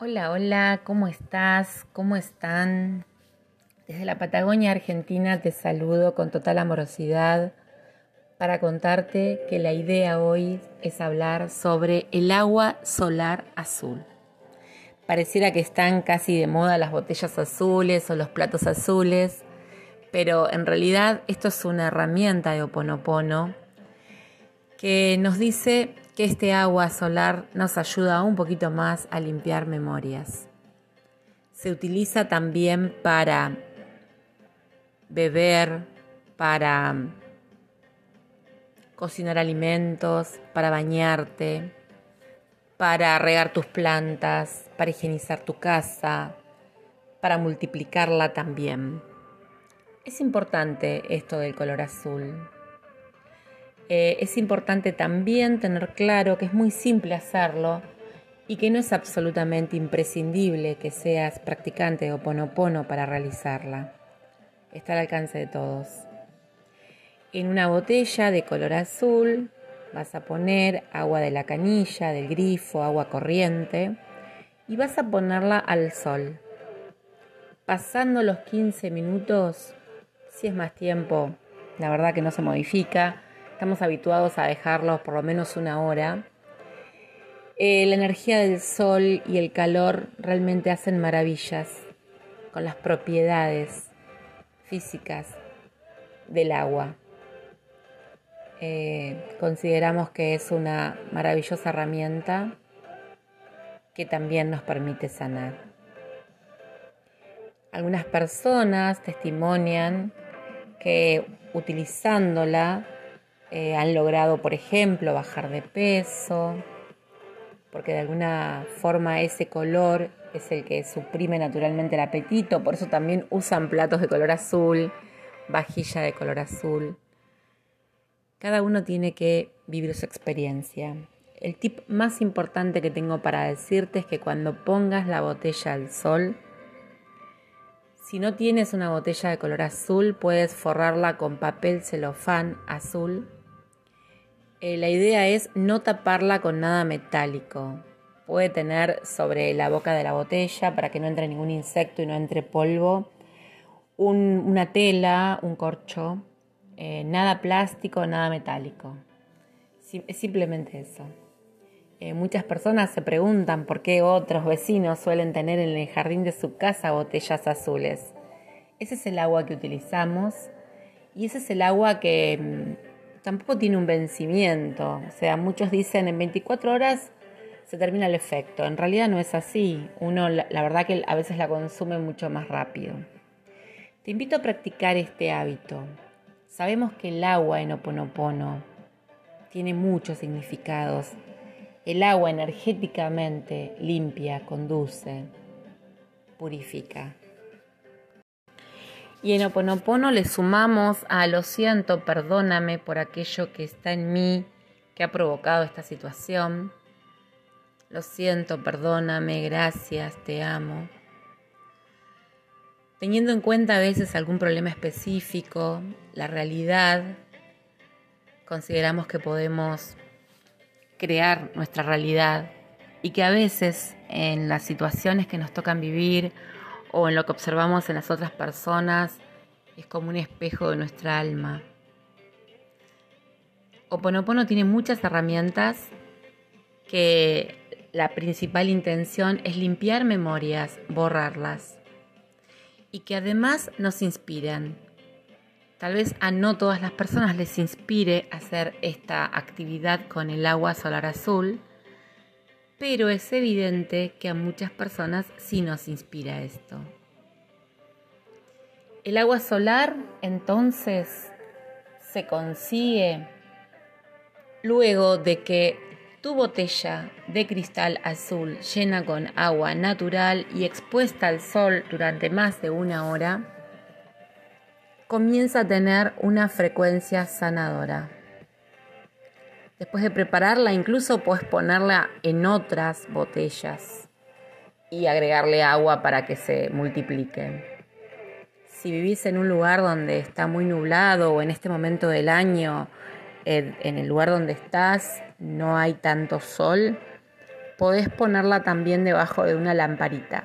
Hola, hola, ¿cómo estás? ¿Cómo están? Desde la Patagonia Argentina te saludo con total amorosidad para contarte que la idea hoy es hablar sobre el agua solar azul. Pareciera que están casi de moda las botellas azules o los platos azules, pero en realidad esto es una herramienta de Oponopono que nos dice que este agua solar nos ayuda un poquito más a limpiar memorias. Se utiliza también para beber, para cocinar alimentos, para bañarte, para regar tus plantas, para higienizar tu casa, para multiplicarla también. Es importante esto del color azul. Eh, es importante también tener claro que es muy simple hacerlo y que no es absolutamente imprescindible que seas practicante o ponopono para realizarla. Está al alcance de todos. En una botella de color azul vas a poner agua de la canilla, del grifo, agua corriente y vas a ponerla al sol. Pasando los 15 minutos, si es más tiempo, la verdad que no se modifica, estamos habituados a dejarlos por lo menos una hora. Eh, la energía del sol y el calor realmente hacen maravillas con las propiedades físicas del agua. Eh, consideramos que es una maravillosa herramienta que también nos permite sanar. Algunas personas testimonian que utilizándola eh, han logrado, por ejemplo, bajar de peso, porque de alguna forma ese color es el que suprime naturalmente el apetito, por eso también usan platos de color azul, vajilla de color azul. Cada uno tiene que vivir su experiencia. El tip más importante que tengo para decirte es que cuando pongas la botella al sol, si no tienes una botella de color azul, puedes forrarla con papel celofán azul eh, la idea es no taparla con nada metálico. Puede tener sobre la boca de la botella para que no entre ningún insecto y no entre polvo. una tela, un corcho, eh, nada plástico, nada metálico. es simplemente eso. Eh, muchas personas se preguntan por qué otros vecinos suelen tener en el jardín de su casa botellas azules. Ese es el agua que utilizamos y ese es el agua que mm, tampoco tiene un vencimiento. O sea, muchos dicen en 24 horas se termina el efecto. En realidad no es así. Uno, la, verdad que a veces la consume mucho más rápido. Te invito a practicar este hábito. Sabemos que el agua en Oponopono tiene muchos significados. El agua energéticamente limpia, conduce, purifica. Y en Oponopono le sumamos a lo siento, perdóname por aquello que está en mí que ha provocado esta situación. Lo siento, perdóname, gracias, te amo. Teniendo en cuenta a veces algún problema específico, la realidad, consideramos que podemos crear nuestra realidad y que a veces en las situaciones que nos tocan vivir o en lo que observamos en las otras personas es como un espejo de nuestra alma. Oponopono tiene muchas herramientas que la principal intención es limpiar memorias, borrarlas y que además nos inspiran. Tal vez a no todas las personas les inspire hacer esta actividad con el agua solar azul, pero es evidente que a muchas personas sí nos inspira esto. El agua solar entonces se consigue luego de que tu botella de cristal azul llena con agua natural y expuesta al sol durante más de una hora comienza a tener una frecuencia sanadora. Después de prepararla, incluso puedes ponerla en otras botellas y agregarle agua para que se multiplique. Si vivís en un lugar donde está muy nublado o en este momento del año, en el lugar donde estás no hay tanto sol, podés ponerla también debajo de una lamparita.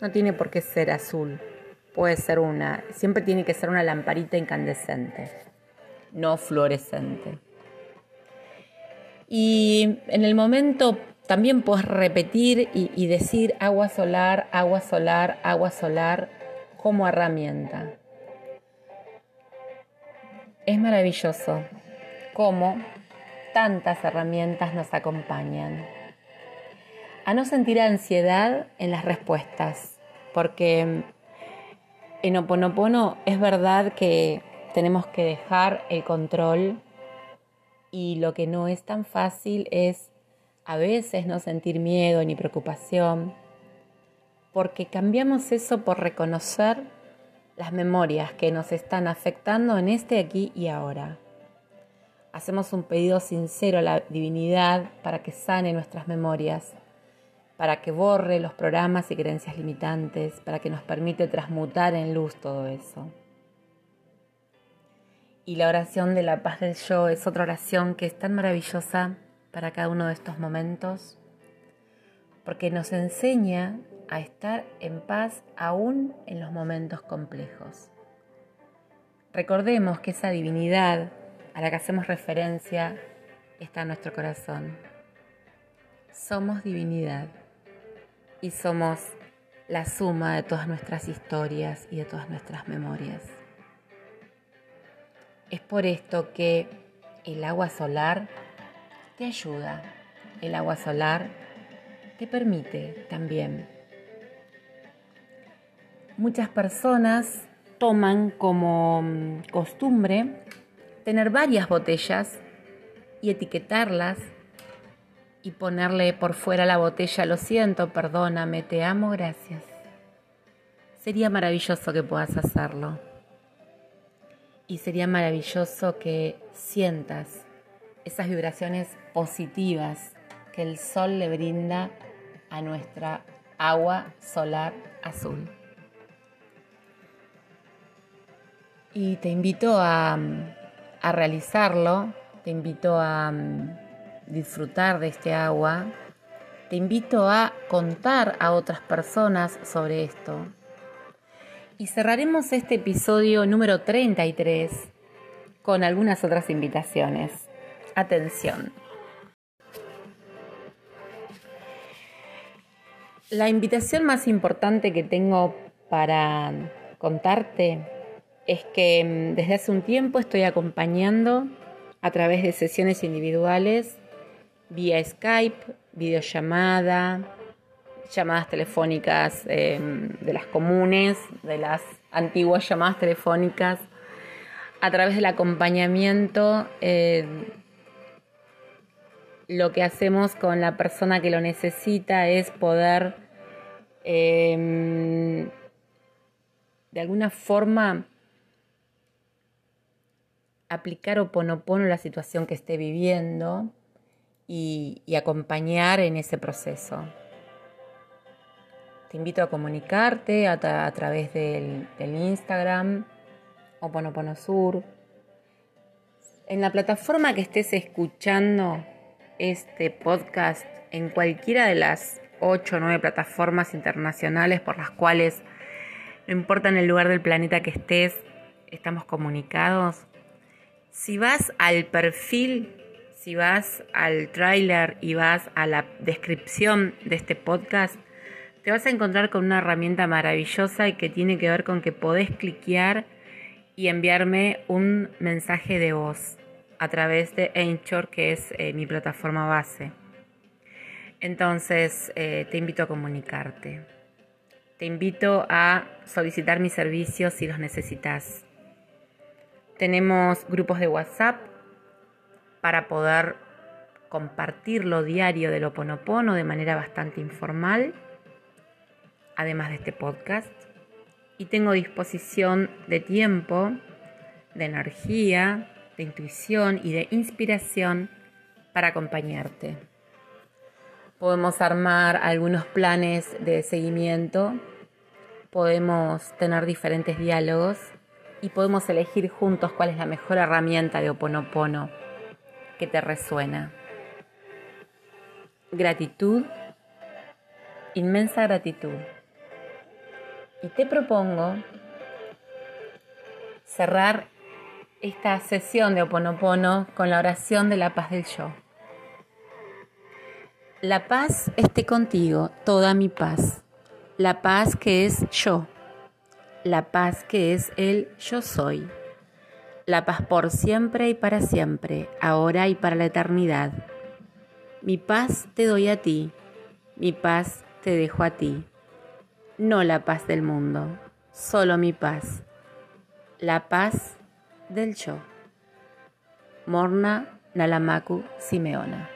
No tiene por qué ser azul, puede ser una, siempre tiene que ser una lamparita incandescente, no fluorescente. Y en el momento también puedes repetir y, decir agua solar, agua solar, agua solar como herramienta. Es maravilloso cómo tantas herramientas nos acompañan. A no sentir ansiedad en las respuestas, porque en Oponopono es verdad que tenemos que dejar el control y lo que no es tan fácil es a veces no sentir miedo ni preocupación, porque cambiamos eso por reconocer las memorias que nos están afectando en este aquí y ahora. Hacemos un pedido sincero a la divinidad para que sane nuestras memorias, para que borre los programas y creencias limitantes, para que nos permite transmutar en luz todo eso. Y la oración de la paz del yo es otra oración que es tan maravillosa para cada uno de estos momentos, porque nos enseña a estar en paz aún en los momentos complejos. Recordemos que esa divinidad a la que hacemos referencia está en nuestro corazón. Somos divinidad y somos la suma de todas nuestras historias y de todas nuestras memorias. Es por esto que el agua solar te ayuda, el agua solar te permite también muchas personas toman como mm, costumbre tener varias botellas y etiquetarlas y ponerle por fuera la botella, lo siento, perdóname, te amo, gracias. Sería maravilloso que puedas hacerlo. Y sería maravilloso que sientas esas vibraciones positivas que el sol le brinda a nuestra agua solar azul. Y te invito a, realizarlo, te invito a mm, disfrutar de este agua, te invito a contar a otras personas sobre esto. Y cerraremos este episodio número 33 con algunas otras invitaciones. Atención. La invitación más importante que tengo para contarte es que mm, desde hace un tiempo estoy acompañando a través de sesiones individuales, vía Skype, videollamada, llamadas telefónicas em, de las comunes, de las antiguas llamadas telefónicas, a través del acompañamiento, eh, lo que hacemos con la persona que lo necesita es poder em, de alguna forma aplicar o oponopono a la situación que esté viviendo y, acompañar en ese proceso. Te invito a comunicarte a, través del, del Instagram Sur. En la plataforma que estés escuchando este podcast, en cualquiera de las 8 o 9 plataformas internacionales por las cuales, no importa en el lugar del planeta que estés, estamos comunicados, si vas al perfil, si vas al tráiler y vas a la descripción de este podcast, te vas a encontrar con una herramienta maravillosa y que tiene que ver con que podés cliquear y enviarme un mensaje de voz a través de Anchor, que es eh, mi plataforma base. Entonces, eh, te invito a comunicarte. Te invito a solicitar mis servicios si los necesitas. Tenemos grupos de WhatsApp para poder compartir lo diario del Oponopono de manera bastante informal, además de este podcast. Y tengo disposición de tiempo, de energía, de intuición y de inspiración para acompañarte. Podemos armar algunos planes de seguimiento, podemos tener diferentes diálogos y podemos elegir juntos cuál es la mejor herramienta de Oponopono que te resuena. gratitud, inmensa gratitud. Y te propongo cerrar esta sesión de Oponopono con la oración de la paz del yo. La paz esté contigo, toda mi paz. La paz que es yo. La paz que es el yo soy. La paz por siempre y para siempre, ahora y para la eternidad. Mi paz te doy a ti, mi paz te dejo a ti. No la paz del mundo, solo mi paz. La paz del yo. Morna Nalamaku Simeona.